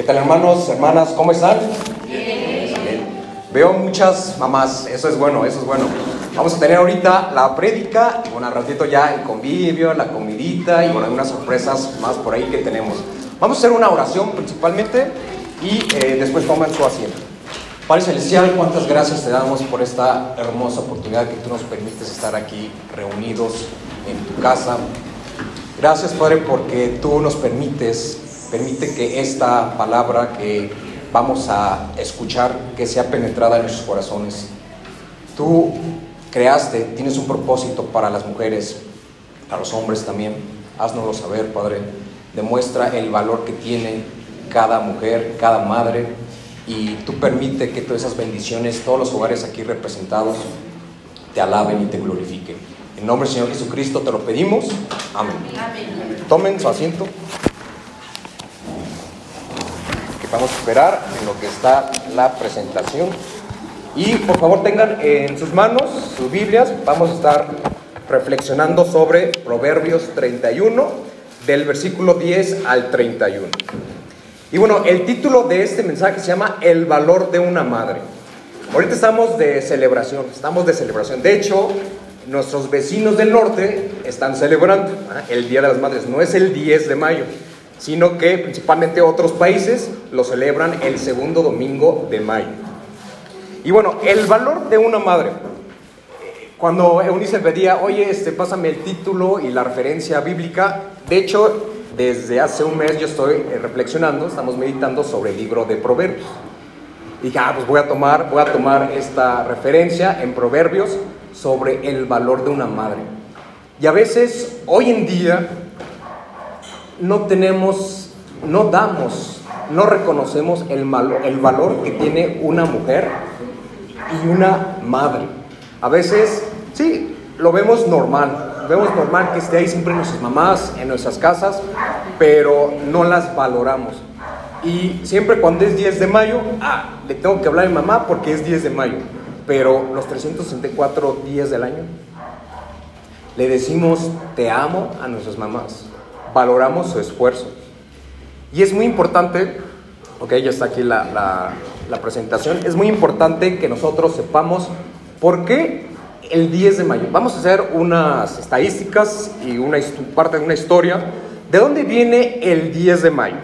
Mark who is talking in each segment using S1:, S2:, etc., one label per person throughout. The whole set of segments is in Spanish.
S1: ¿Qué tal hermanos, hermanas? ¿Cómo están? Bien. Veo muchas mamás, eso es bueno, eso es bueno. Vamos a tener ahorita la prédica y bueno, al ratito ya el convivio, la comidita y bueno, algunas sorpresas más por ahí que tenemos. Vamos a hacer una oración principalmente y eh, después toman su asiento. Padre Celestial, cuántas gracias te damos por esta hermosa oportunidad que tú nos permites estar aquí reunidos en tu casa. Gracias Padre porque tú nos permites, permite que esta palabra que vamos a escuchar, que sea penetrada en nuestros corazones. Tú creaste, tienes un propósito para las mujeres, para los hombres también. Haznoslo saber, Padre. Demuestra el valor que tiene cada mujer, cada madre, y tú permite que todas esas bendiciones, todos los hogares aquí representados, te alaben y te glorifiquen. En nombre del Señor Jesucristo te lo pedimos. Amén. Tomen su asiento. Vamos a esperar en lo que está la presentación. Y por favor tengan en sus manos sus Biblias. Vamos a estar reflexionando sobre Proverbios 31, del versículo 10 al 31. Y bueno, el título de este mensaje se llama El valor de una madre. Ahorita estamos de celebración, estamos de celebración. De hecho, nuestros vecinos del norte están celebrando ¿ah? el Día de las Madres. No es el 10 de mayo, sino que principalmente otros países lo celebran el segundo domingo de mayo. Y bueno, el valor de una madre. Cuando Eunice pedía, oye, este, pásame el título y la referencia bíblica, de hecho, desde hace un mes yo estoy eh, reflexionando, estamos meditando sobre el libro de Proverbios. Y dije, ah, pues voy a tomar, voy a tomar esta referencia en Proverbios sobre el valor de una madre. Y a veces, hoy en día, no tenemos, no damos, no reconocemos el, el valor que tiene una mujer y una madre. A veces, sí, lo vemos normal, vemos normal que esté ahí siempre nuestras mamás, en nuestras casas, pero no las valoramos. Y siempre cuando es 10 de mayo, ah, le tengo que hablar a mi mamá porque es 10 de mayo. Pero los 364 días del año, le decimos te amo a nuestras mamás. Valoramos su esfuerzo. Y es muy importante, ok, ya está aquí la, la, la presentación, es muy importante que nosotros sepamos por qué el 10 de mayo. Vamos a hacer unas estadísticas y una parte de una historia. ¿De dónde viene el 10 de mayo?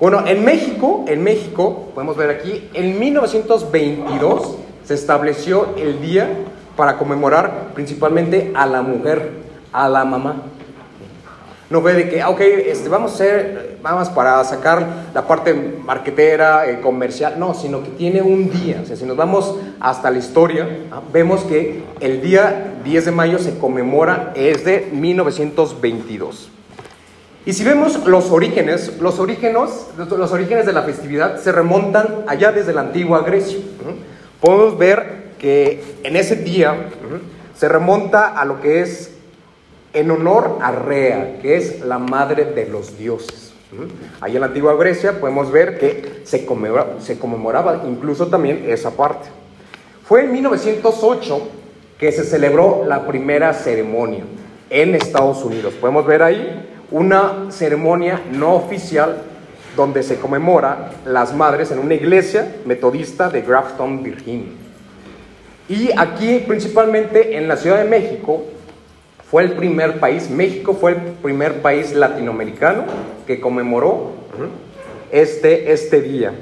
S1: Bueno, en México, en México, podemos ver aquí, en 1922 se estableció el día para conmemorar principalmente a la mujer, a la mamá. No ve de que, ah, ok, este, vamos a hacer, vamos para sacar la parte marquetera, eh, comercial, no, sino que tiene un día. O sea, si nos vamos hasta la historia, ¿ah? vemos que el día 10 de mayo se conmemora, es de 1922. Y si vemos los orígenes, los orígenes, los orígenes de la festividad se remontan allá desde la antigua Grecia. Podemos ver que en ese día se remonta a lo que es en honor a Rea, que es la madre de los dioses. Allá en la antigua Grecia podemos ver que se conmemoraba, se conmemoraba incluso también esa parte. Fue en 1908 que se celebró la primera ceremonia en Estados Unidos. Podemos ver ahí una ceremonia no oficial donde se conmemora las madres en una iglesia metodista de Grafton, Virginia. Y aquí, principalmente en la Ciudad de México, fue el primer país, México fue el primer país latinoamericano que conmemoró este, este día.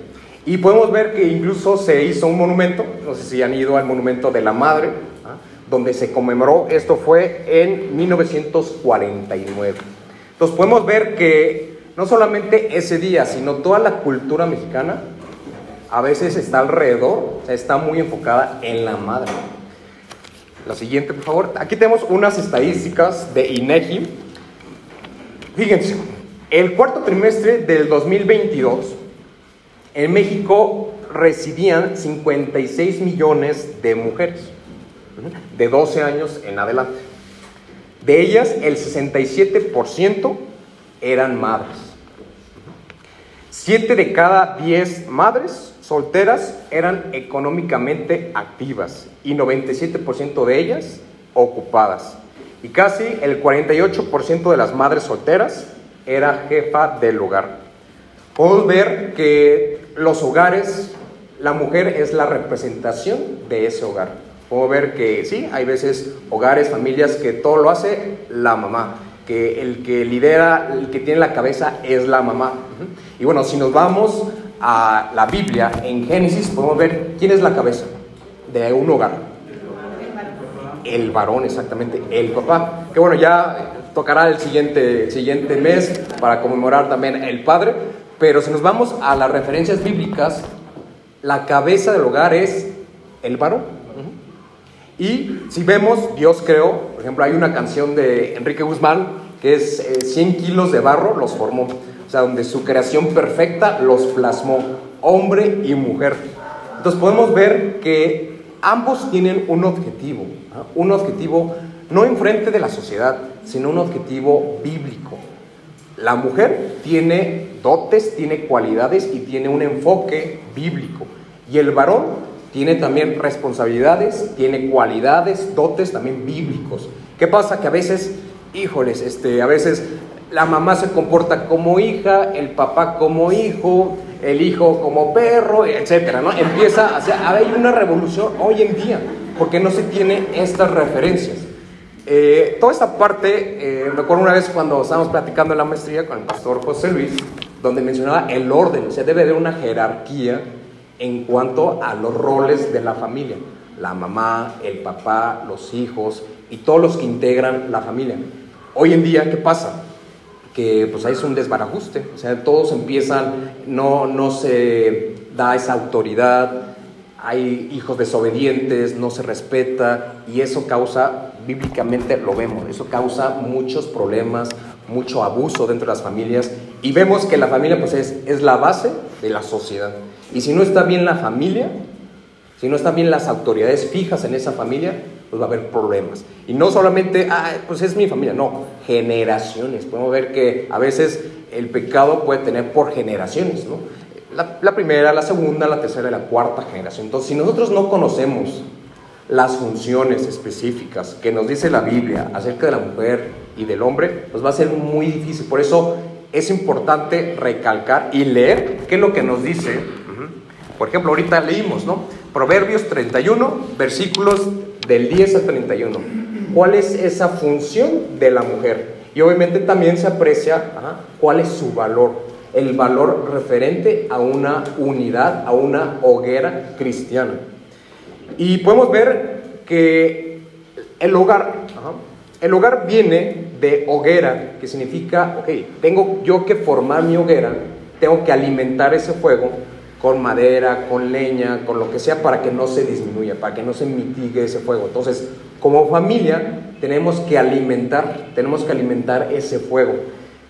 S1: Y podemos ver que incluso se hizo un monumento, no sé si han ido al monumento de la madre, ¿ah? donde se conmemoró, esto fue en 1949. Entonces podemos ver que no solamente ese día, sino toda la cultura mexicana a veces está alrededor, o sea, está muy enfocada en la madre. La siguiente, por favor. Aquí tenemos unas estadísticas de INEGI. Fíjense, el cuarto trimestre del 2022, en México residían 56 millones de mujeres de 12 años en adelante. De ellas, el 67% eran madres. 7 de cada 10 madres solteras eran económicamente activas y 97% de ellas ocupadas. Y casi el 48% de las madres solteras era jefa del hogar. podemos ver que los hogares, la mujer es la representación de ese hogar. Podemos ver que sí, hay veces hogares, familias que todo lo hace la mamá, que el que lidera, el que tiene la cabeza es la mamá. Y bueno, si nos vamos a la Biblia, en Génesis podemos ver quién es la cabeza de un hogar el varón, exactamente, el papá. Que bueno, ya tocará el siguiente, siguiente mes para conmemorar también el padre. Pero si nos vamos a las referencias bíblicas, la cabeza del hogar es el varón. Y si vemos, Dios creó, por ejemplo, hay una canción de Enrique Guzmán que es 100 eh, kilos de barro los formó. Sea, donde su creación perfecta los plasmó, hombre y mujer. Entonces podemos ver que ambos tienen un objetivo un objetivo no enfrente de la sociedad, sino un objetivo bíblico. La mujer tiene dotes, tiene cualidades y tiene un enfoque bíblico. Y el varón tiene también responsabilidades, tiene cualidades, dotes también bíblicos. ¿Qué pasa? Que a veces, híjoles, este, a veces la mamá se comporta como hija, el papá como hijo, el hijo como perro, etcétera, ¿no? Empieza, o sea, hay una revolución hoy en día porque no se tiene estas referencias. Eh, toda esta parte, eh, una vez cuando estábamos platicando en la maestría con el pastor José Luis, donde mencionaba el orden, o sea, debe haber una jerarquía en cuanto a los roles de la familia, la mamá, el papá, los hijos y todos los que integran la familia. Hoy en día, ¿qué pasa? Que pues ahí es un desbarajuste, o sea, todos empiezan, no, no se da esa autoridad, hay hijos desobedientes, no se respeta y eso causa, bíblicamente lo vemos, eso causa muchos problemas, mucho abuso dentro de las familias y vemos que la familia pues es, es la base de la sociedad. Y si no está bien la familia, si no están bien las autoridades fijas en esa familia, pues va a haber problemas. Y no solamente, ah, pues es mi familia, no, generaciones. Podemos ver que a veces el pecado puede tener por generaciones, ¿no? la, primera, la segunda, la tercera y la cuarta generación. Entonces, si nosotros no conocemos las funciones específicas que nos dice la Biblia acerca de la mujer y del hombre, pues va a ser muy difícil. Por eso es importante recalcar y leer qué es lo que nos dice. Por ejemplo, ahorita leímos, ¿no? Proverbios 31, versículos del 10 al 31. ¿Cuál es esa función de la mujer? Y obviamente también se aprecia cuál es su valor el valor referente a una unidad, a una hoguera cristiana. Y podemos ver que el hogar, el hogar viene de hoguera, que significa, ok, tengo yo que formar mi hoguera, tengo que alimentar ese fuego con madera, con leña, con lo que sea para que no se disminuya, para que no se mitigue ese fuego. Entonces, como familia tenemos que alimentar, tenemos que alimentar ese fuego.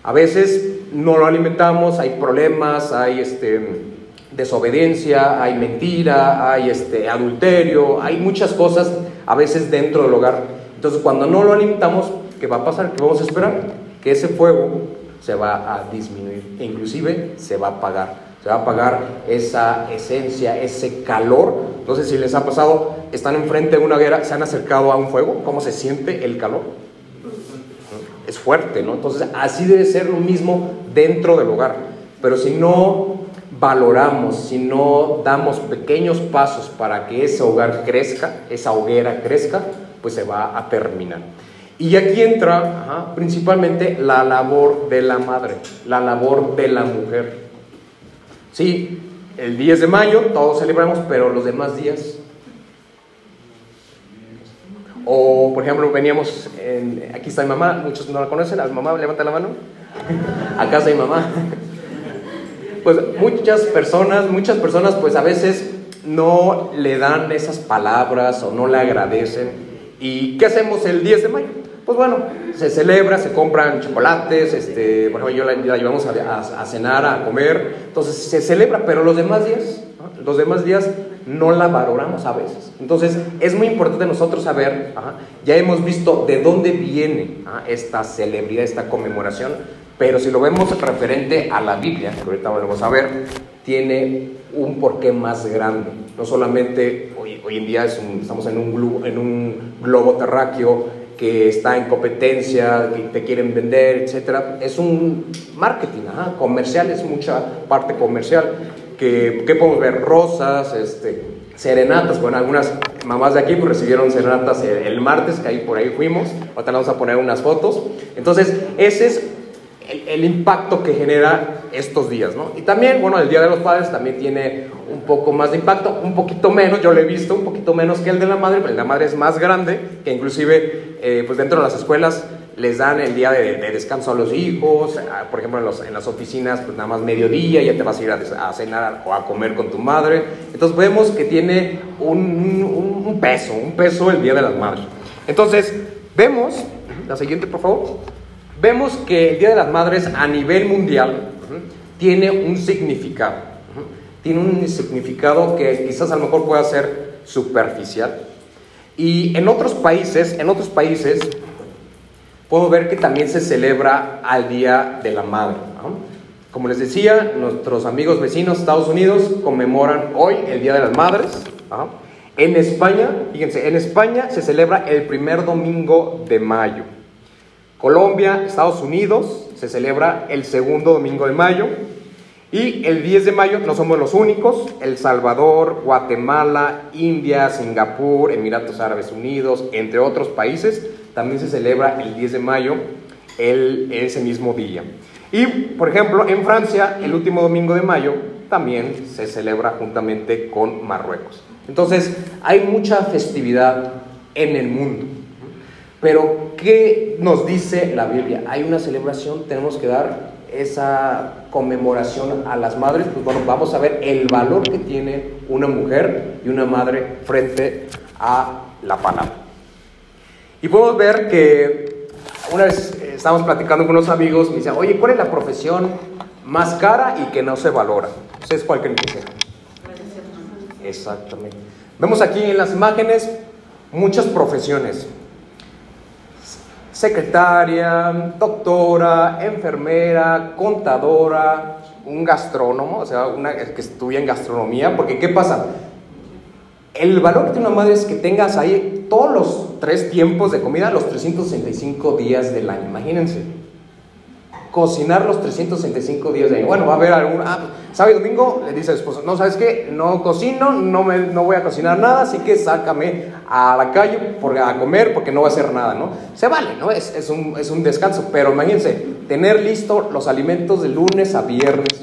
S1: A veces no lo alimentamos, hay problemas, hay este, desobediencia, hay mentira, hay este, adulterio, hay muchas cosas a veces dentro del hogar. Entonces cuando no lo alimentamos, ¿qué va a pasar? ¿Qué vamos a esperar? Que ese fuego se va a disminuir e inclusive se va a apagar. Se va a apagar esa esencia, ese calor. Entonces si les ha pasado, están enfrente de una guerra, se han acercado a un fuego, ¿cómo se siente el calor? es fuerte, ¿no? Entonces, así debe ser lo mismo dentro del hogar. Pero si no valoramos, si no damos pequeños pasos para que ese hogar crezca, esa hoguera crezca, pues se va a terminar. Y aquí entra principalmente la labor de la madre, la labor de la mujer. Sí, el 10 de mayo todos celebramos, pero los demás días o, por ejemplo, veníamos, en, aquí está mi mamá, muchos no la conocen, a mi mamá, levanta la mano. Acá está mi mamá. Pues muchas personas, muchas personas, pues a veces no le dan esas palabras o no le agradecen. ¿Y qué hacemos el 10 de mayo? Pues bueno, se celebra, se compran chocolates, este, por ejemplo, yo la, llevamos a, cenar, a comer, entonces se celebra, pero los demás días, los demás días no la valoramos a veces. Entonces, es muy importante nosotros saber, ya hemos visto de dónde viene esta celebridad, esta conmemoración, pero si lo vemos referente a la Biblia, que ahorita vamos a ver, tiene un porqué más grande. No solamente hoy, en día estamos en un, en un globo terráqueo que está en competencia, que te quieren vender, etcétera. Es un marketing, comercial, es mucha parte comercial. Que, que podemos ver rosas, este, serenatas, bueno, algunas mamás de aquí pues, recibieron serenatas el, martes, que ahí por ahí fuimos, ahorita vamos a poner unas fotos. Entonces, ese es el, impacto que genera estos días, ¿no? Y también, bueno, el Día de los Padres también tiene un poco más de impacto, un poquito menos, yo lo he visto, un poquito menos que el de la madre, pero el de la madre es más grande, que inclusive, eh, pues dentro de las escuelas les dan el día de, descanso a los hijos, por ejemplo en, los, en, las oficinas pues nada más mediodía, ya te vas a ir a, cenar o a comer con tu madre. Entonces vemos que tiene un, un, peso, un peso el Día de las Madres. Entonces vemos, la siguiente por favor, vemos que el Día de las Madres a nivel mundial tiene un significado, tiene un significado que quizás a lo mejor pueda ser superficial. Y en otros países, en otros países puedo ver que también se celebra al Día de la Madre. Como les decía, nuestros amigos vecinos Estados Unidos conmemoran hoy el Día de las Madres. En España, fíjense, en España se celebra el primer domingo de mayo. Colombia, Estados Unidos, se celebra el segundo domingo de mayo. Y el 10 de mayo no somos los únicos, El Salvador, Guatemala, India, Singapur, Emiratos Árabes Unidos, entre otros países, también se celebra el 10 de mayo, el, ese mismo día. Y, por ejemplo, en Francia, el último domingo de mayo también se celebra juntamente con Marruecos. Entonces, hay mucha festividad en el mundo. Pero, ¿qué nos dice la Biblia? Hay una celebración, tenemos que dar esa conmemoración a las madres. Pues bueno, vamos a ver el valor que tiene una mujer y una madre frente a la palabra. Y podemos ver que una vez eh, estábamos platicando con unos amigos, me decían, oye, ¿cuál es la profesión más cara y que no se valora? ¿Ustedes cuál creen que sea? Exactamente. Vemos aquí en las imágenes muchas profesiones. Secretaria, doctora, enfermera, contadora, un gastrónomo, o sea, una que estudia en gastronomía, porque ¿qué pasa? El valor tiene una madre es que tengas ahí todos los tres tiempos de comida, los 365 días del año. Imagínense. Cocinar los 365 días del año. Bueno, va a haber algún. Ah, sábado y domingo le dice al esposo: No, ¿sabes qué? No cocino, no, me, no voy a cocinar nada, así que sácame a la calle por, a comer porque no va a hacer nada, ¿no? Se vale, ¿no? Es, es, un, es un descanso. Pero imagínense, tener listo los alimentos de lunes a viernes,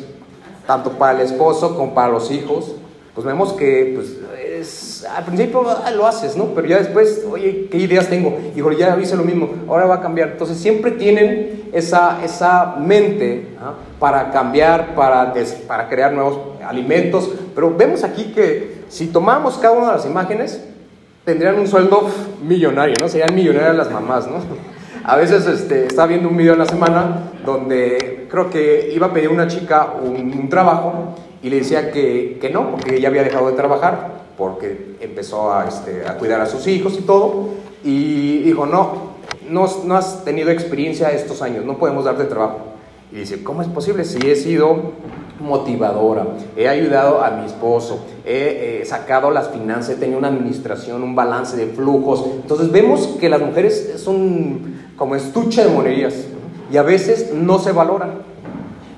S1: tanto para el esposo como para los hijos, pues vemos que pues, al principio ah, lo haces, ¿no? Pero ya después, oye, ¿qué ideas tengo? Hijo, ya hice lo mismo, ahora va a cambiar. Entonces siempre tienen esa, esa mente ¿ah? para cambiar, para, para crear nuevos alimentos. Pero vemos aquí que si tomamos cada una de las imágenes, tendrían un sueldo millonario, ¿no? Serían millonarias las mamás, ¿no? A veces este, estaba viendo un video en la semana donde creo que iba a pedir una chica un, trabajo y le decía que, que no, porque ella había dejado de trabajar porque empezó a, este, a cuidar a sus hijos y todo, y dijo, no, no, no has tenido experiencia estos años, no podemos darte trabajo. Y dice, ¿cómo es posible si he sido motivadora, he ayudado a mi esposo, he sacado las finanzas, he tenido una administración, un balance de flujos. Entonces vemos que las mujeres son como estuche de monerías y a veces no se valora,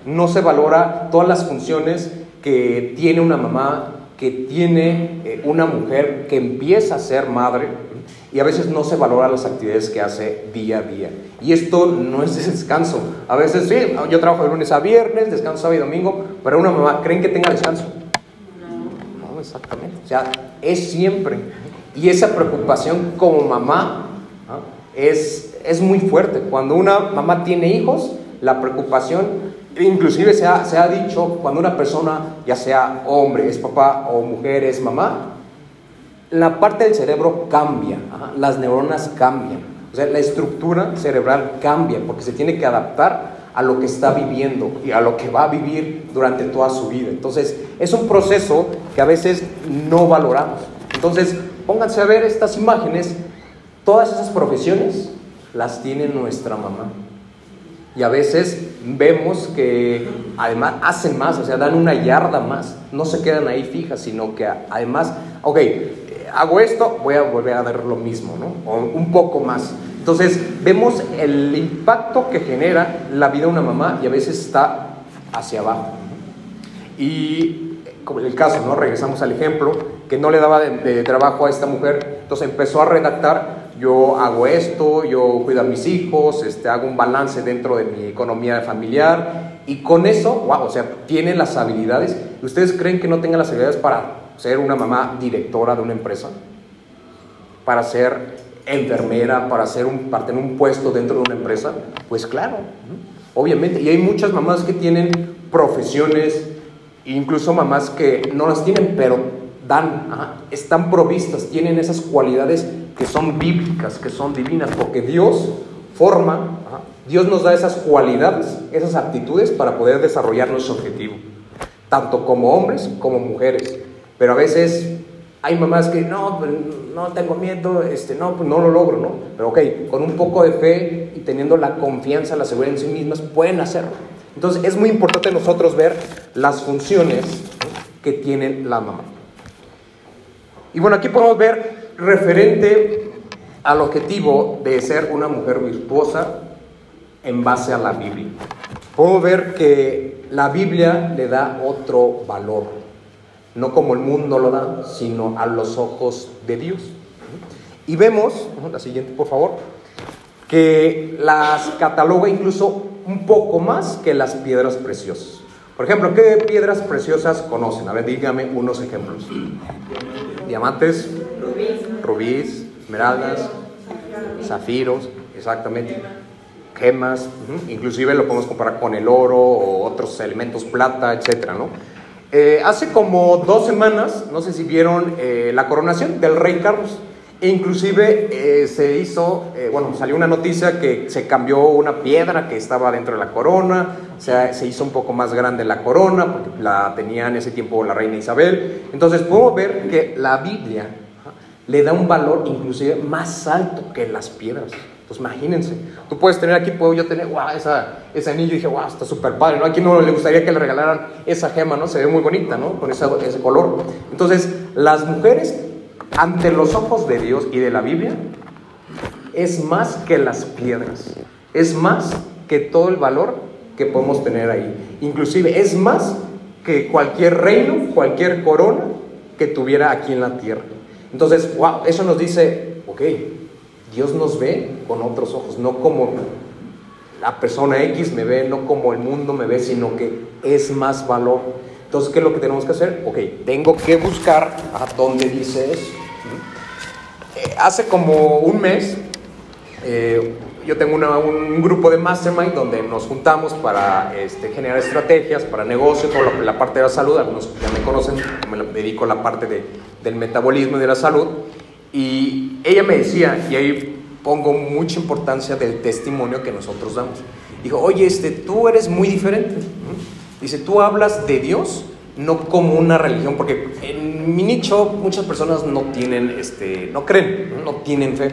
S1: no se valora todas las funciones que tiene una mamá, que tiene eh, una mujer que empieza a ser madre y a veces no se valora las actividades que hace día a día. Y esto no es descanso. A veces sí, yo trabajo de lunes a viernes, descanso sábado y domingo, pero una mamá, ¿creen que tenga descanso? No, exactamente. O sea, es siempre. Y esa preocupación como mamá es, es muy fuerte. Cuando una mamá tiene hijos, la preocupación Inclusive se ha, se ha dicho, cuando una persona, ya sea hombre, es papá o mujer, es mamá, la parte del cerebro cambia, las neuronas cambian, o sea, la estructura cerebral cambia porque se tiene que adaptar a lo que está viviendo y a lo que va a vivir durante toda su vida. Entonces, es un proceso que a veces no valoramos. Entonces, pónganse a ver estas imágenes, todas esas profesiones las tiene nuestra mamá. Y a veces vemos que además hacen más, o sea, dan una yarda más, no se quedan ahí fijas, sino que además, ok, hago esto, voy a volver a dar lo mismo, ¿no? O un poco más. Entonces, vemos el impacto que genera la vida de una mamá y a veces está hacia abajo. Y como en el caso, ¿no? Regresamos al ejemplo, que no le daba de, trabajo a esta mujer, entonces empezó a redactar, yo hago esto, yo cuido a mis hijos, este, hago un balance dentro de mi economía familiar, y con eso, wow, o sea, tiene las habilidades. ¿Ustedes creen que no tenga las habilidades para ser una mamá directora de una empresa? Para ser enfermera, para, ser un, para tener un puesto dentro de una empresa? Pues claro, obviamente. Y hay muchas mamás que tienen profesiones, incluso mamás que no las tienen, pero dan, están provistas, tienen esas cualidades que son bíblicas, que son divinas, porque Dios forma, Dios nos da esas cualidades, esas aptitudes para poder desarrollar nuestro objetivo, tanto como hombres como mujeres. Pero a veces hay mamás que no, pues, no tengo miedo, este, no, pues no lo logro, ¿no? Pero ok, con un poco de fe y teniendo la confianza, la seguridad en sí mismas, pueden hacerlo. Entonces es muy importante nosotros ver las funciones que tiene la mamá. Y bueno, aquí podemos ver referente al objetivo de ser una mujer virtuosa en base a la Biblia. Podemos ver que la Biblia le da otro valor, no como el mundo lo da, sino a los ojos de Dios. Y vemos, la siguiente por favor, que las cataloga incluso un poco más que las piedras preciosas. Por ejemplo, ¿qué piedras preciosas conocen? A ver, dígame unos ejemplos. Diamantes, rubíes, esmeraldas, zafiros, exactamente, gemas, inclusive lo podemos comparar con el oro o otros elementos, plata, etcétera, ¿no? Eh, hace como dos semanas, no sé si vieron eh, la coronación del rey Carlos. E inclusive eh, se hizo, bueno, salió una noticia que se cambió una piedra que estaba dentro de la corona, se, se hizo un poco más grande la corona, porque la tenía en ese tiempo la reina Isabel. Entonces podemos ver que la Biblia le da un valor inclusive más alto que las piedras. Entonces imagínense, tú puedes tener aquí, puedo yo tener, wow, esa, ese anillo, y dije, wow, está súper padre, ¿no? Aquí no le gustaría que le regalaran esa gema, ¿no? Se ve muy bonita, ¿no? Con ese, ese color. Entonces, las mujeres ante los ojos de Dios y de la Biblia, es más que las piedras, es más que todo el valor que podemos tener ahí. Inclusive es más que cualquier reino, cualquier corona que tuviera aquí en la tierra. Entonces, wow, eso nos dice, ok, Dios nos ve con otros ojos, no como la persona X me ve, no como el mundo me ve, sino que es más valor. Entonces, ¿qué es lo que tenemos que hacer? Ok, tengo que buscar a dónde dice eso. Eh, hace como un mes, eh, yo tengo un grupo de mastermind donde nos juntamos para este, generar estrategias para negocios, toda la, parte de la salud. Algunos ya me conocen, me dedico a la parte de, del metabolismo y de la salud. Y ella me decía, y ahí pongo mucha importancia del testimonio que nosotros damos. Dijo, oye, este, tú eres muy diferente. Dice, tú hablas de Dios no como una religión, porque en mi nicho muchas personas no tienen, este, no creen, no tienen fe.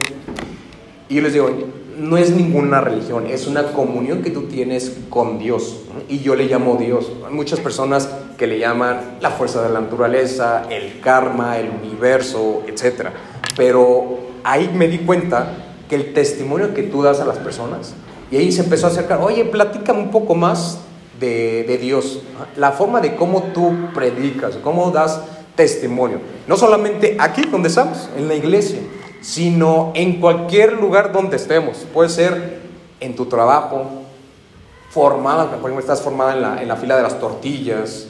S1: Y yo les digo, no es ninguna religión, es una comunión que tú tienes con Dios. Y yo le llamo Dios. Muchas personas que le llaman la fuerza de la naturaleza, el karma, el universo, etc. Pero ahí me di cuenta que el testimonio que tú das a las personas, y ahí se empezó a acercar, oye, platícame un poco más de, Dios, la forma de cómo tú predicas, cómo das testimonio. No solamente aquí donde estamos, en la iglesia, sino en cualquier lugar donde estemos. Puede ser en tu trabajo, formada, por ejemplo, estás formada en la, en la fila de las tortillas,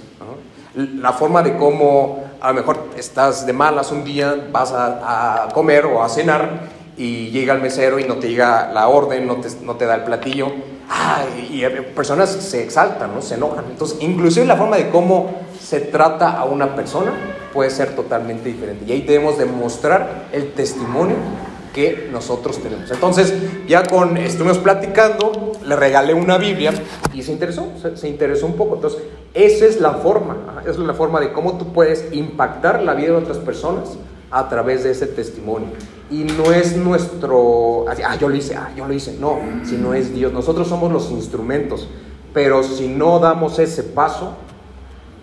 S1: la forma de cómo a lo mejor estás de malas un día, vas a, comer o a cenar y llega el mesero y no te llega la orden, no te, no te da el platillo ah, y personas se exaltan, ¿no? se enojan. Entonces, inclusive la forma de cómo se trata a una persona puede ser totalmente diferente. Y ahí debemos demostrar el testimonio que nosotros tenemos. Entonces, ya con estuvimos platicando, le regalé una Biblia y se interesó, se, interesó un poco. Entonces, esa es la forma, esa es la forma de cómo tú puedes impactar la vida de otras personas a través de ese testimonio. Y no es nuestro, ah, yo lo hice, ah, yo lo hice, no, sino es Dios. Nosotros somos los instrumentos, pero si no damos ese paso,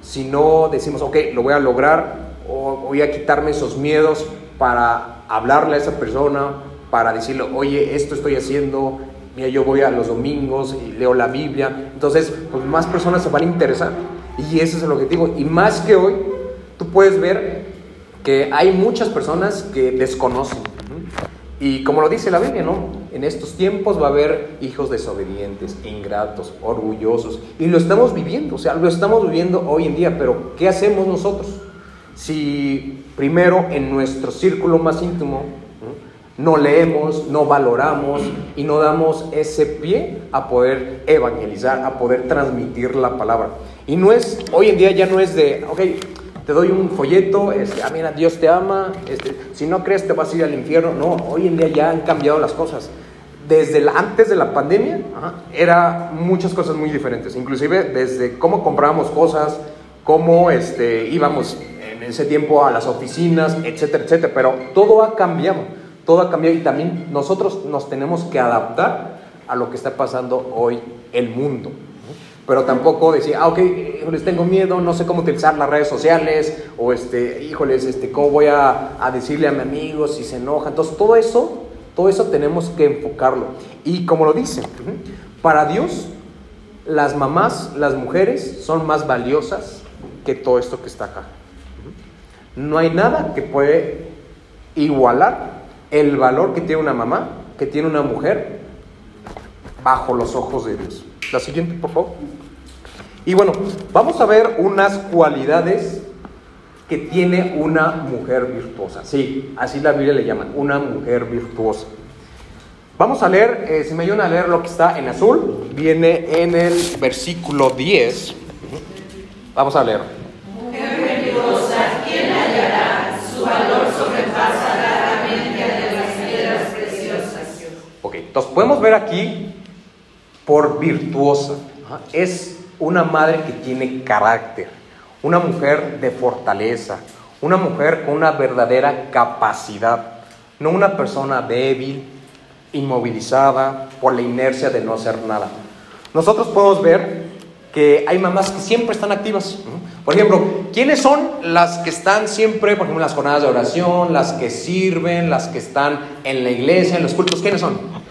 S1: si no decimos, ok, lo voy a lograr, o voy a quitarme esos miedos para hablarle a esa persona, para decirle, oye, esto estoy haciendo, mira, yo voy a los domingos y leo la Biblia. Entonces, pues más personas se van a interesar. Y ese es el objetivo. Y más que hoy, tú puedes ver que hay muchas personas que desconocen. Y como lo dice la Biblia, ¿no? En estos tiempos va a haber hijos desobedientes, ingratos, orgullosos. Y lo estamos viviendo, o sea, lo estamos viviendo hoy en día. Pero, ¿qué hacemos nosotros? Si primero en nuestro círculo más íntimo no leemos, no valoramos y no damos ese pie a poder evangelizar, a poder transmitir la palabra. Y no es, hoy en día ya no es de, ok, te doy un folleto, este, ah, mira, Dios te ama, este, si no crees te vas a ir al infierno. No, hoy en día ya han cambiado las cosas. Desde antes de la pandemia, era muchas cosas muy diferentes, inclusive desde cómo comprábamos cosas, cómo este, íbamos en ese tiempo a las oficinas, etcétera, etcétera, pero todo ha cambiado, todo ha cambiado y también nosotros nos tenemos que adaptar a lo que está pasando hoy el mundo pero tampoco decía, ah, ok, híjoles, tengo miedo, no sé cómo utilizar las redes sociales, o este, híjoles, este, cómo voy a, decirle a mi amigo si se enoja. Entonces, todo eso, todo eso tenemos que enfocarlo. Y como lo dice, para Dios, las mamás, las mujeres, son más valiosas que todo esto que está acá. No hay nada que puede igualar el valor que tiene una mamá, que tiene una mujer, bajo los ojos de Dios. La siguiente, por favor. Y bueno, vamos a ver unas cualidades que tiene una mujer virtuosa. Sí, así la Biblia le llaman, una mujer virtuosa. Vamos a leer, eh, si me ayudan a leer lo que está en azul, viene en el versículo 10. Vamos a leer. Podemos ver aquí por virtuosa. Es una madre que tiene carácter, una mujer de fortaleza, una mujer con una verdadera capacidad, no una persona débil, inmovilizada por la inercia de no hacer nada. Nosotros podemos ver que hay mamás que siempre están activas. Por ejemplo, ¿quiénes son las que están siempre, por ejemplo, en las jornadas de oración, las que sirven, las que están en la iglesia, en los cultos? ¿Quiénes son?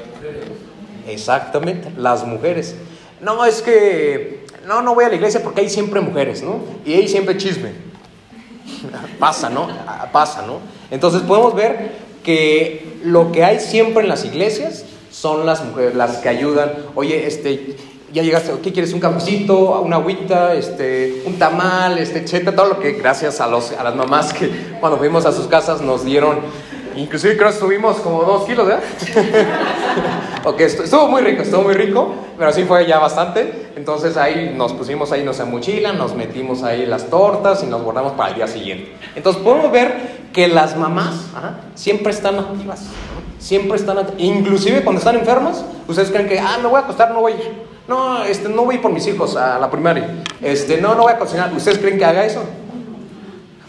S1: Exactamente, las mujeres. No, es que, no, no voy a la iglesia porque hay siempre mujeres, ¿no? Y hay siempre chisme. Pasa, ¿no? Pasa, ¿no? Entonces podemos ver que lo que hay siempre en las iglesias son las mujeres, las que ayudan. Oye, este, ya llegaste, ¿qué quieres? ¿Un cafecito? ¿Una agüita? Este, ¿Un tamal? Este. Todo lo que gracias a, los, a las mamás que cuando fuimos a sus casas nos dieron Inclusive creo que subimos como dos kilos, ¿verdad? ok, estuvo muy rico, estuvo muy rico, pero sí fue ya bastante. Entonces ahí nos pusimos ahí nuestra mochila, nos metimos ahí las tortas y nos guardamos para el día siguiente. Entonces podemos ver que las mamás siempre están activas, siempre están Inclusive cuando están enfermas, ustedes creen que, ah, me voy a acostar, no voy a ir. No, este, no voy por mis hijos a la primaria. Este, no, no voy a cocinar. ¿Ustedes creen que haga eso?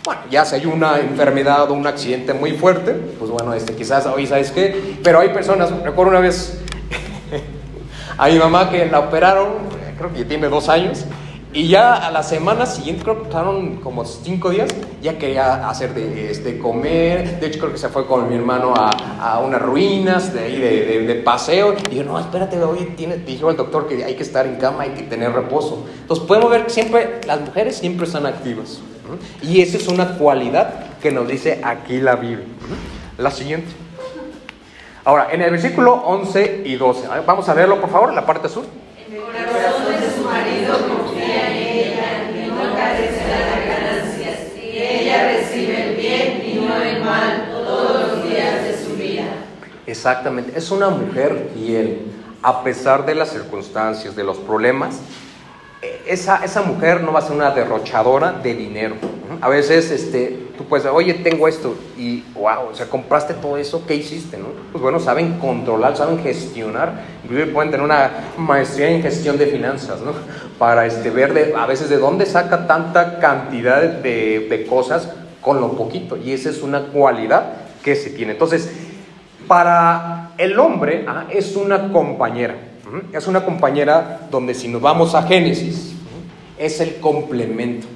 S1: Bueno, ya si hay una enfermedad o un accidente muy fuerte, pues bueno, este, quizás, hoy ¿sabes qué? Pero hay personas, recuerdo una vez a mi mamá que la operaron, creo que tiene dos años, y ya a la semana siguiente, creo que pasaron como cinco días, ya quería hacer de este, comer. De hecho, creo que se fue con mi hermano a, a unas ruinas de, de, de, paseo. Y yo, no, espérate, hoy tiene, dijo el doctor que hay que estar en cama, hay que tener reposo. Entonces, podemos ver que siempre las mujeres siempre están activas. Y esa es una cualidad que nos dice aquí la Biblia. La siguiente. Ahora, en el versículo 11 y 12, vamos a verlo por favor, la parte azul.
S2: El corazón de su marido confía en ella y no carecerá de ganancias. Y ella recibe el bien y no el mal todos los días de su vida.
S1: Exactamente, es una mujer fiel, a pesar de las circunstancias, de los problemas, esa, esa mujer no va a ser una derrochadora de dinero. A veces este, tú puedes oye, tengo esto, y wow, o sea, compraste todo eso, ¿qué hiciste? No? Pues bueno, saben controlar, saben gestionar, inclusive pueden tener una maestría en gestión de finanzas, ¿no? Para este, ver de, a veces de dónde saca tanta cantidad de, de cosas con lo poquito, y esa es una cualidad que se tiene. Entonces, para el hombre es una compañera. Es una compañera donde si nos vamos a Génesis, es el complemento.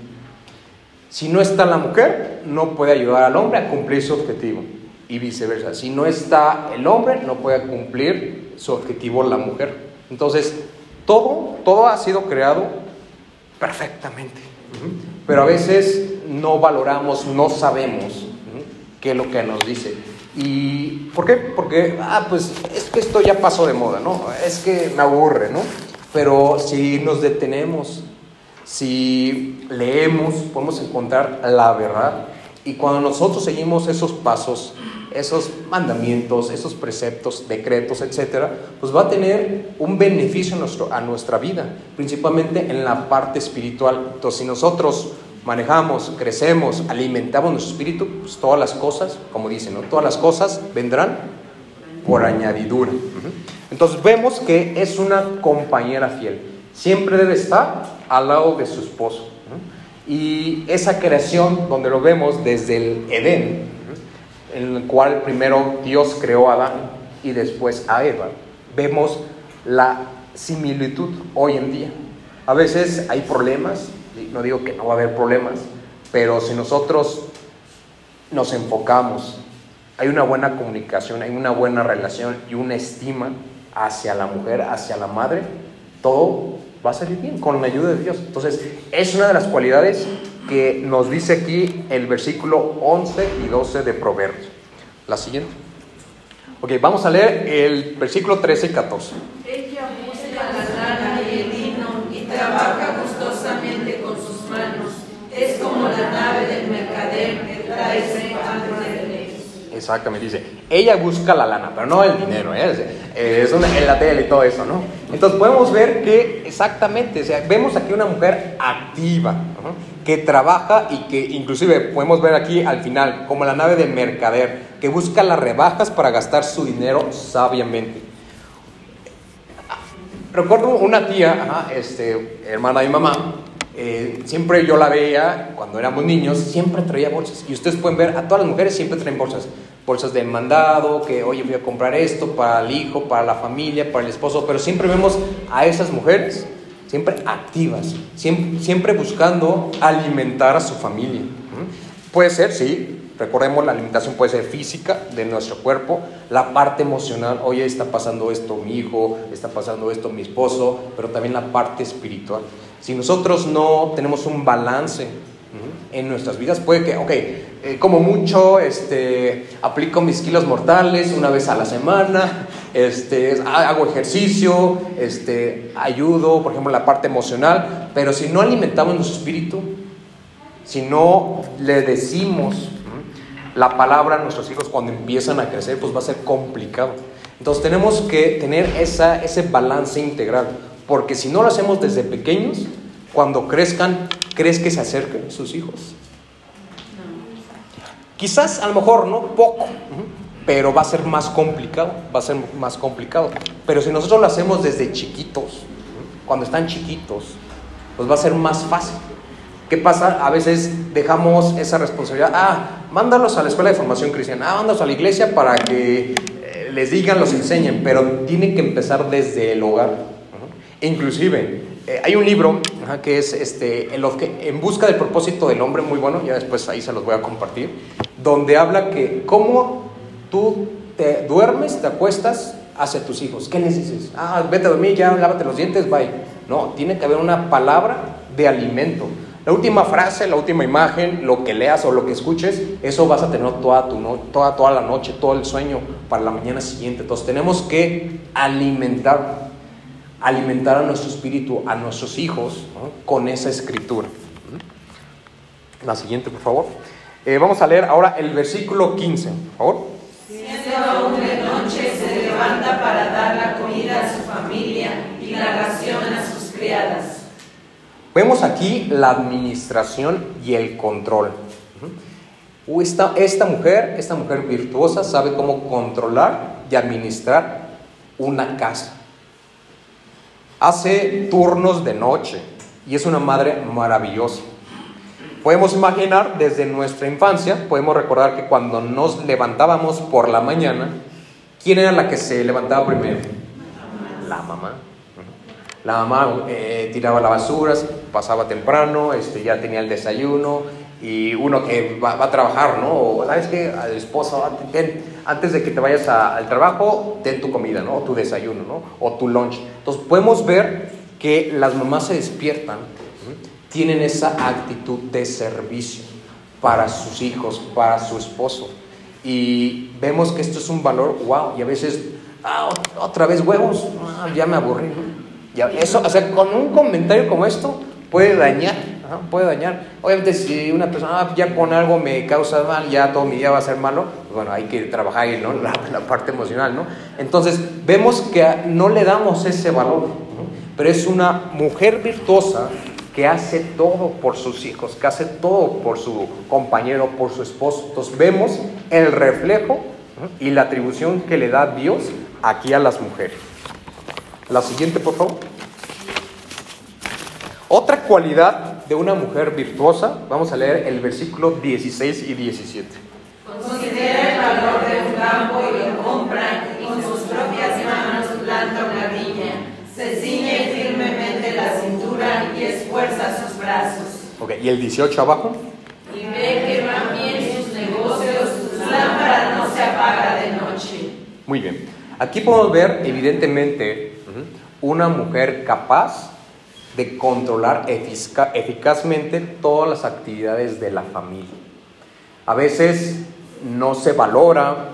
S1: Si no está la mujer, no puede ayudar al hombre a cumplir su objetivo. y viceversa. Si no está el hombre, no puede cumplir su objetivo la mujer. Entonces, todo, todo ha sido creado perfectamente. Pero a veces no valoramos, no sabemos qué es lo que nos dice. ¿Y por qué? Porque, ah, pues es que esto ya pasó de moda, ¿no? Es que me aburre, ¿no? Pero si nos detenemos, si leemos, podemos encontrar la verdad. Y cuando nosotros seguimos esos pasos, esos mandamientos, esos preceptos, decretos, etcétera, pues va a tener un beneficio a, nuestro, a nuestra vida, principalmente en la parte espiritual. Entonces, si nosotros manejamos, crecemos, alimentamos nuestro espíritu, pues todas las cosas, como dicen, ¿no? todas las cosas vendrán por añadidura. Entonces vemos que es una compañera fiel. Siempre debe estar al lado de su esposo. Y esa creación, donde lo vemos desde el Edén, en el cual primero Dios creó a Adán y después a Eva, vemos la similitud hoy en día. A veces hay problemas, no digo que no va a haber problemas, pero si nosotros nos enfocamos, hay una buena comunicación, hay una buena relación y una estima hacia la mujer, hacia la madre, todo va a salir bien con la ayuda de Dios. Entonces, es una de las cualidades que nos dice aquí el versículo 11 y 12 de Proverbios. La siguiente. Ok, vamos a leer el versículo 13 y 14.
S2: Ella busca la y el y trabaja gustosamente con sus manos. Es como la nave del mercader que trae pan de
S1: Exactamente, dice, ella busca la lana, pero no el dinero, ¿eh? es en la tele y todo eso, ¿no? Entonces podemos ver que exactamente, o vemos aquí una mujer activa, que trabaja y que inclusive podemos ver aquí al final, como la nave del mercader, que busca las rebajas para gastar su dinero sabiamente. Recuerdo una tía, este, hermana de mi mamá, eh, siempre yo la veía cuando éramos niños, siempre traía bolsas. Y ustedes pueden ver, a todas las mujeres siempre traen bolsas. Bolsas de mandado, que oye, voy a comprar esto para el hijo, para la familia, para el esposo. Pero siempre vemos a esas mujeres, siempre activas, siempre, siempre buscando alimentar a su familia. Puede ser, sí, Recordemos, la alimentación puede ser física de nuestro cuerpo, la parte emocional, oye, está pasando esto mi hijo, está pasando esto mi esposo, pero también la parte espiritual. Si nosotros no tenemos un balance en nuestras vidas, puede que, ok, eh, como mucho, este, aplico mis kilos mortales una vez a la semana, este, hago ejercicio, este, ayudo, por ejemplo, la parte emocional, pero si no alimentamos nuestro espíritu, si no le decimos la palabra a nuestros hijos cuando empiezan a crecer, pues va a ser complicado. Entonces tenemos que tener esa, ese balance integral. Porque si no lo hacemos desde pequeños, cuando crezcan, ¿crees que se acerquen sus hijos? Quizás a lo mejor, ¿no? Poco, pero va a ser más complicado, va a ser más complicado. Pero si nosotros lo hacemos desde chiquitos, cuando están chiquitos, pues va a ser más fácil. ¿Qué pasa? A veces dejamos esa responsabilidad, ah, mándalos a la escuela de formación cristiana, ah, mándalos a la iglesia para que eh, les digan, los enseñen, pero tiene que empezar desde el hogar. Inclusive, eh, hay un libro que es este, en, busca del propósito del hombre, muy bueno, ya después ahí se los voy a compartir, donde habla que cómo tú te duermes, te acuestas hacia tus hijos. ¿Qué les dices? Ah, vete a dormir, ya lávate los dientes, bye. No, tiene que haber una palabra de alimento. La última frase, la última imagen, lo que leas o lo que escuches, eso vas a tener toda, tu toda, toda la noche, todo el sueño para la mañana siguiente. Entonces tenemos que alimentar alimentar a nuestro espíritu, a nuestros hijos, con esa escritura. La siguiente, por favor. Eh, vamos a leer ahora el versículo 15, por favor.
S2: Siendo aún de noche, se levanta para dar la comida a su familia y la ración a sus criadas.
S1: Vemos aquí la administración y el control. Esta, esta mujer, esta mujer virtuosa, sabe cómo controlar y administrar una casa hace turnos de noche y es una madre maravillosa. Podemos imaginar desde nuestra infancia, podemos recordar que cuando nos levantábamos por la mañana, ¿quién era la que se levantaba primero? La mamá. La mamá eh, tiraba la basura, pasaba temprano, este, ya tenía el desayuno Y uno que va, a trabajar, ¿no? O, ¿sabes qué? Al esposo, antes de que te vayas al trabajo, ten tu comida, ¿no? O tu desayuno, ¿no? O tu lunch. Entonces podemos ver que las mamás se despiertan, tienen esa actitud de servicio para sus hijos, para su esposo. Y vemos que esto es un valor, wow, y a veces, ah, otra vez huevos, ah, ya me aburrí. Ya, eso, o sea, con un comentario como esto puede dañar, puede dañar. Obviamente si una persona ah, ya con algo me causa mal, ya todo mi día va a ser malo, pues bueno, hay que trabajar ahí, ¿no? La, la, parte emocional, ¿no? Entonces vemos que no le damos ese valor, pero es una mujer virtuosa que hace todo por sus hijos, que hace todo por su compañero, por su esposo. Entonces vemos el reflejo y la atribución que le da Dios aquí a las mujeres. La siguiente, por favor. Otra cualidad de una mujer virtuosa, vamos a leer el versículo 16 y 17.
S2: Considera el valor de un campo y lo compra y con sus propias manos planta una viña. Se ciñe firmemente la cintura y esfuerza sus brazos.
S1: Ok, ¿y el 18 abajo?
S2: Y ve que van bien sus negocios, su lámpara no se apaga de noche.
S1: Muy bien. Aquí podemos ver evidentemente una mujer capaz de controlar eficazmente todas las actividades de la familia. A veces no se valora,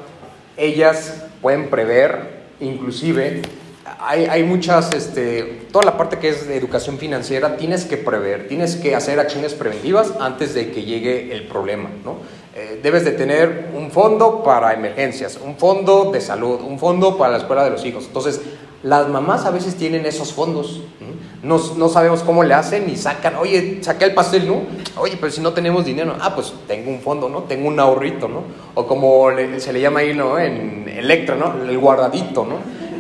S1: ellas pueden prever, inclusive hay, muchas, este, toda la parte que es de educación financiera, tienes que prever, tienes que hacer acciones preventivas antes de que llegue el problema, ¿no? Eh, debes de tener un fondo para emergencias, un fondo de salud, un fondo para la escuela de los hijos. Entonces, las mamás a veces tienen esos fondos. No, no, sabemos cómo le hacen y sacan, oye, saqué el pastel, ¿no? Oye, pero si no tenemos dinero, ah, pues tengo un fondo, ¿no? Tengo un ahorrito, ¿no? O como se le llama ahí, ¿no? En Electra, ¿no? El guardadito, ¿no?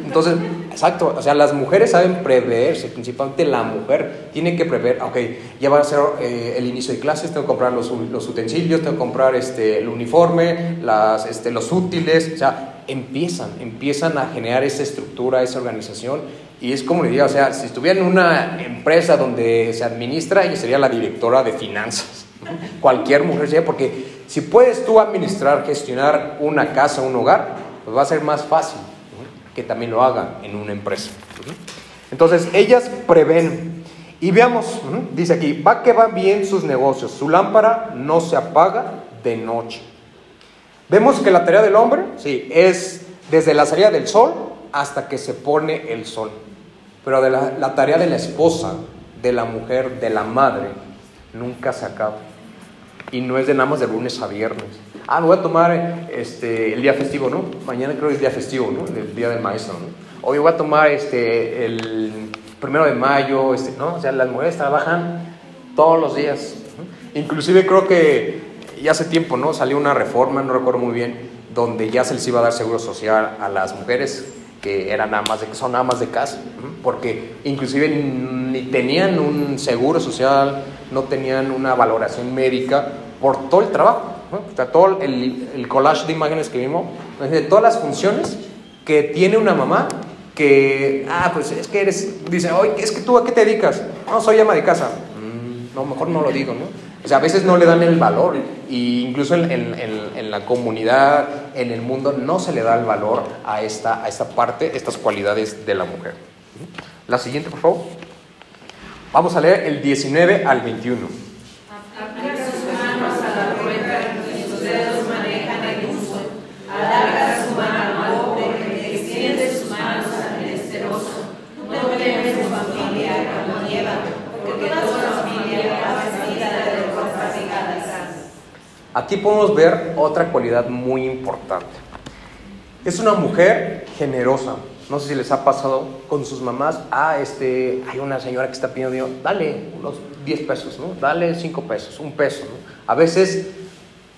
S1: Entonces, exacto, o sea, las mujeres saben preverse, principalmente la mujer tiene que prever, ok, ya va a ser eh, el inicio de clases, tengo que comprar los, utensilios, tengo que comprar este, el uniforme, las, este, los útiles, o sea, empiezan, empiezan a generar esa estructura, esa organización y es como le digo, o sea, si estuviera en una empresa donde se administra, ella sería la directora de finanzas. Cualquier mujer sería, porque si puedes tú administrar, gestionar una casa, un hogar, pues va a ser más fácil que también lo haga en una empresa. Entonces, ellas prevén. Y veamos, dice aquí, va que va bien sus negocios, su lámpara no se apaga de noche. Vemos que la tarea del hombre, sí, es desde la salida del sol hasta que se pone el sol. Pero de la, tarea de la esposa, de la mujer, de la madre, nunca se acaba. Y no es de nada más de lunes a viernes. Ah, me voy a tomar este, el día festivo, ¿no? Mañana creo que es día festivo, ¿no? El día del maestro, ¿no? Hoy voy a tomar este, el primero de mayo, este, ¿no? O sea, las mujeres trabajan todos los días. Inclusive creo que ya hace tiempo, ¿no? Salió una reforma, no recuerdo muy bien, donde ya se les iba a dar seguro social a las mujeres que eran más de, son más de casa, porque inclusive ni tenían un seguro social, no tenían una valoración médica por todo el trabajo, o sea, todo el, el, collage de imágenes que vimos, de todas las funciones que tiene una mamá que, ah, pues es que eres, dice, oye, es que tú a qué te dedicas? No, soy ama de casa. Mm, no, mejor no lo digo, ¿no? O sea, a veces no le dan el valor, e incluso en, en, en, la comunidad, en el mundo, no se le da el valor a esta, a esta parte, estas cualidades de la mujer. La siguiente, por favor. Vamos a leer el 19 al 21. Aquí podemos ver otra cualidad muy importante. Es una mujer generosa. No sé si les ha pasado con sus mamás. Ah, este, hay una señora que está pidiendo, dale unos 10 pesos, ¿no? Dale 5 pesos, un peso. A veces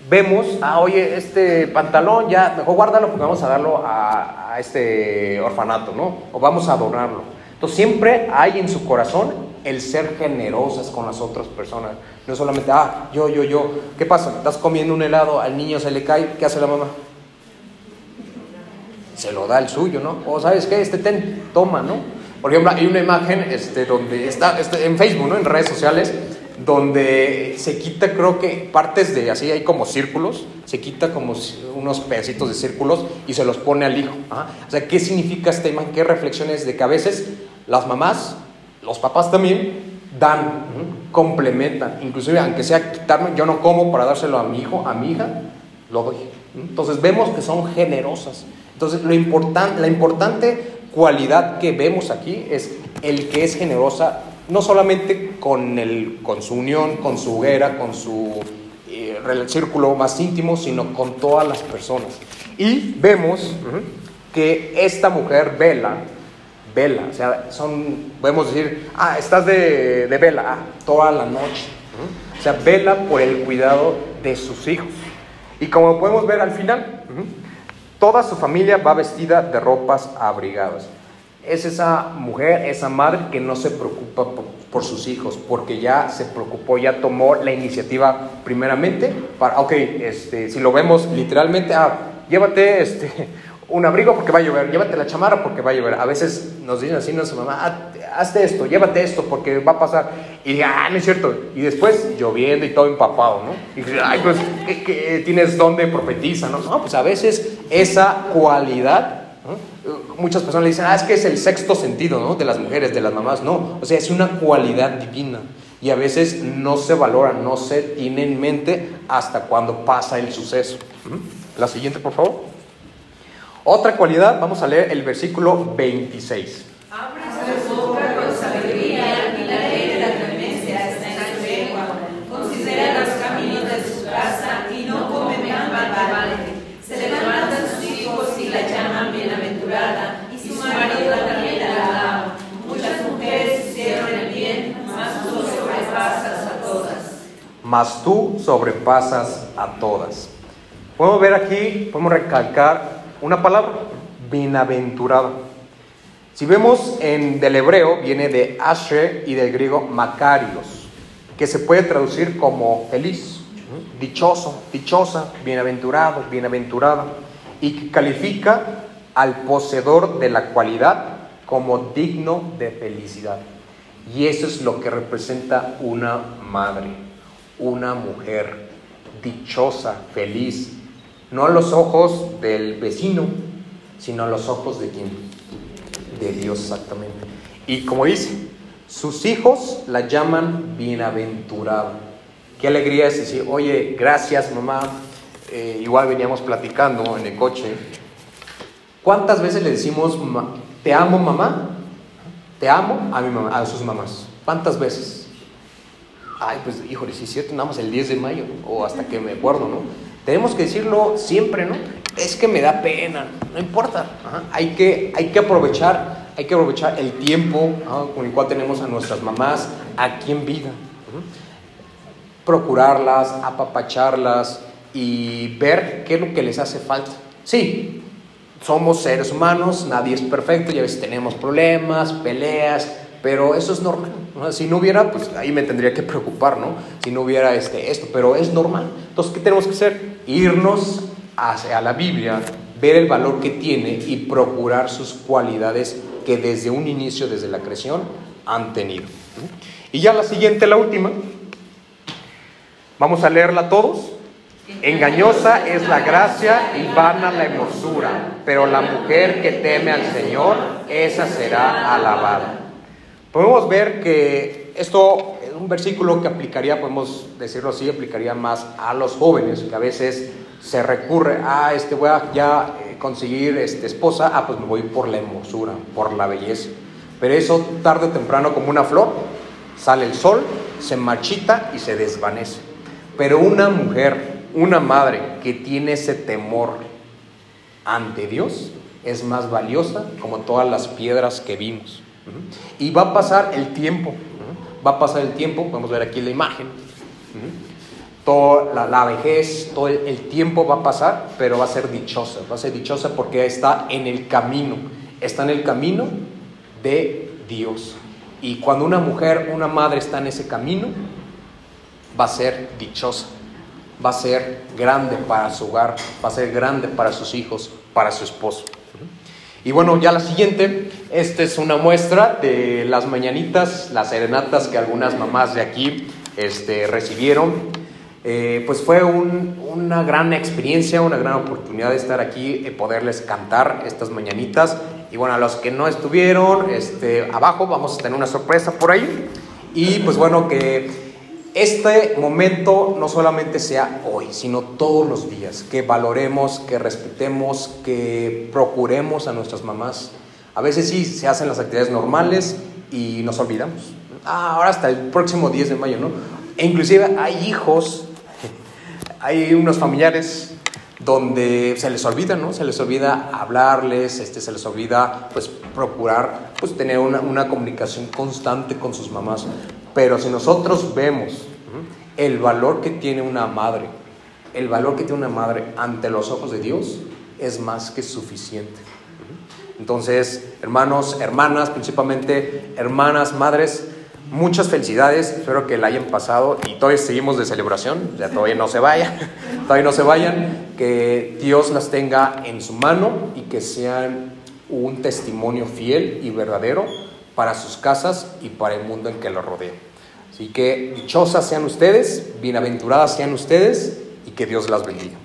S1: vemos, ah, oye, este pantalón ya, mejor guárdalo porque vamos a darlo a, a este orfanato, ¿no? O vamos a adornarlo. Entonces siempre hay en su corazón el ser generosas con las otras personas. No solamente, ah, yo, yo, yo. ¿Qué pasa? Estás comiendo un helado, al niño se le cae, ¿qué hace la mamá? Se lo da el suyo, ¿no? O sabes qué, este ten, toma, ¿no? Por ejemplo, hay una imagen este, donde está este, en Facebook, ¿no? En redes sociales, donde se quita, creo que partes de así, hay como círculos, se quita como unos pedacitos de círculos y se los pone al hijo. O sea, ¿qué significa esta imagen? ¿Qué reflexiones de que a veces las mamás, los papás también, dan, complementan, inclusive aunque sea quitarme, yo no como para dárselo a mi hijo, a mi hija, lo doy. Entonces vemos que son generosas. Entonces lo importante, la importante cualidad que vemos aquí es el que es generosa, no solamente con, el, con su unión, con su hoguera, con su eh, círculo más íntimo, sino con todas las personas. Y vemos que esta mujer vela, vela, o sea, son, podemos decir, ah, estás de, vela, ah, toda la noche. O sea, vela por el cuidado de sus hijos. Y como podemos ver al final, toda su familia va vestida de ropas abrigadas. Es esa mujer, esa madre que no se preocupa por, sus hijos, porque ya se preocupó, ya tomó la iniciativa primeramente para, ok, este, si lo vemos literalmente, ah, llévate este, un abrigo porque va a llover, llévate la chamarra porque va a llover. A veces nos dicen así nuestra mamá, ah, hazte esto, llévate esto porque va a pasar. Y diga, ah, no es cierto. Y después lloviendo y todo empapado, ¿no? Y dice, ay, pues, ¿qué, tienes donde profetiza, no? No, pues a veces esa cualidad, muchas personas le dicen, ah, es que es el sexto sentido, ¿no? De las mujeres, de las mamás. No, o sea, es una cualidad divina. Y a veces no se valora, no se tiene en mente hasta cuando pasa el suceso. La siguiente, por favor. Otra cualidad, vamos a leer el versículo 26.
S2: Abre su boca con sabiduría y la ley de la clemencia está en su lengua. Considera los caminos de su casa y no come pan barbarie. Se levantan sus hijos y la llaman bienaventurada y su marido también la alaba. Muchas mujeres hicieron el bien, mas tú sobrepasas a todas.
S1: Mas tú sobrepasas a todas. Podemos ver aquí, podemos recalcar una palabra, bienaventurado. Si vemos en del hebreo, viene de Asher y del griego Macarios, que se puede traducir como feliz, dichoso, dichosa, bienaventurado, bienaventurada, y que califica al poseedor de la cualidad como digno de felicidad. Y eso es lo que representa una madre, una mujer dichosa, feliz, no a los ojos del vecino, sino a los ojos de quién? De Dios exactamente. Y como dice, sus hijos la llaman bienaventurada. Qué alegría es decir, oye, gracias mamá. Eh, igual veníamos platicando en el coche. ¿Cuántas veces le decimos, te amo mamá? Te amo a a sus mamás. ¿Cuántas veces? Ay, pues híjole, si es cierto, nada más el 10 de mayo, o hasta que me acuerdo, ¿no? Tenemos que decirlo siempre, ¿no? Es que me da pena, no importa. Hay, que, hay que aprovechar, hay que aprovechar el tiempo con el cual tenemos a nuestras mamás aquí en vida. Procurarlas, apapacharlas y ver qué es lo que les hace falta. Sí, somos seres humanos, nadie es perfecto y a veces tenemos problemas, peleas, pero eso es normal. Si no hubiera, pues ahí me tendría que preocupar, ¿no? Si no hubiera este, esto, pero es normal. Entonces, ¿qué tenemos que hacer? Irnos hacia la Biblia, ver el valor que tiene y procurar sus cualidades que desde un inicio, desde la creación, han tenido. Y ya la siguiente, la última. Vamos a leerla todos. Engañosa es la gracia y vana la hermosura, pero la mujer que teme al Señor, esa será alabada. Podemos ver que esto es un versículo que aplicaría, podemos decirlo así, aplicaría más a los jóvenes, que a veces se recurre a, este, voy a ya eh, conseguir este, esposa, ah, pues me voy por la hermosura, por la belleza. Pero eso tarde o temprano como una flor, sale el sol, se marchita y se desvanece. Pero una mujer, una madre que tiene ese temor ante Dios, es más valiosa como todas las piedras que vimos. Y va a pasar el tiempo, va a pasar el tiempo, podemos ver aquí la imagen, toda la, vejez, todo el, tiempo va a pasar, pero va a ser dichosa, va a ser dichosa porque está en el camino, está en el camino de Dios. Y cuando una mujer, una madre está en ese camino, va a ser dichosa, va a ser grande para su hogar, va a ser grande para sus hijos, para su esposo. Y bueno, ya la siguiente, esta es una muestra de las mañanitas, las serenatas que algunas mamás de aquí este, recibieron. Eh, pues fue una gran experiencia, una gran oportunidad de estar aquí y poderles cantar estas mañanitas. Y bueno, a los que no estuvieron, este, abajo vamos a tener una sorpresa por ahí. Y pues bueno, que este momento no solamente sea hoy, sino todos los días, que valoremos, que respetemos, que procuremos a nuestras mamás. A veces sí se hacen las actividades normales y nos olvidamos. Ah, ahora hasta el próximo 10 de mayo, ¿no? E inclusive hay hijos, hay unos familiares donde se les olvida, ¿no? Se les olvida hablarles, este, se les olvida, pues, procurar, pues, tener una, una comunicación constante con sus mamás. Pero si nosotros vemos el valor que tiene una madre, el valor que tiene una madre ante los ojos de Dios, es más que suficiente. Entonces, hermanos, hermanas, principalmente hermanas, madres, muchas felicidades, espero que la hayan pasado y todavía seguimos de celebración, ya todavía no se vayan, todavía no se vayan, que Dios las tenga en su mano y que sean un testimonio fiel y verdadero para sus casas y para el mundo en que los rodea. Así que dichosas sean ustedes, bienaventuradas sean ustedes y que Dios las bendiga.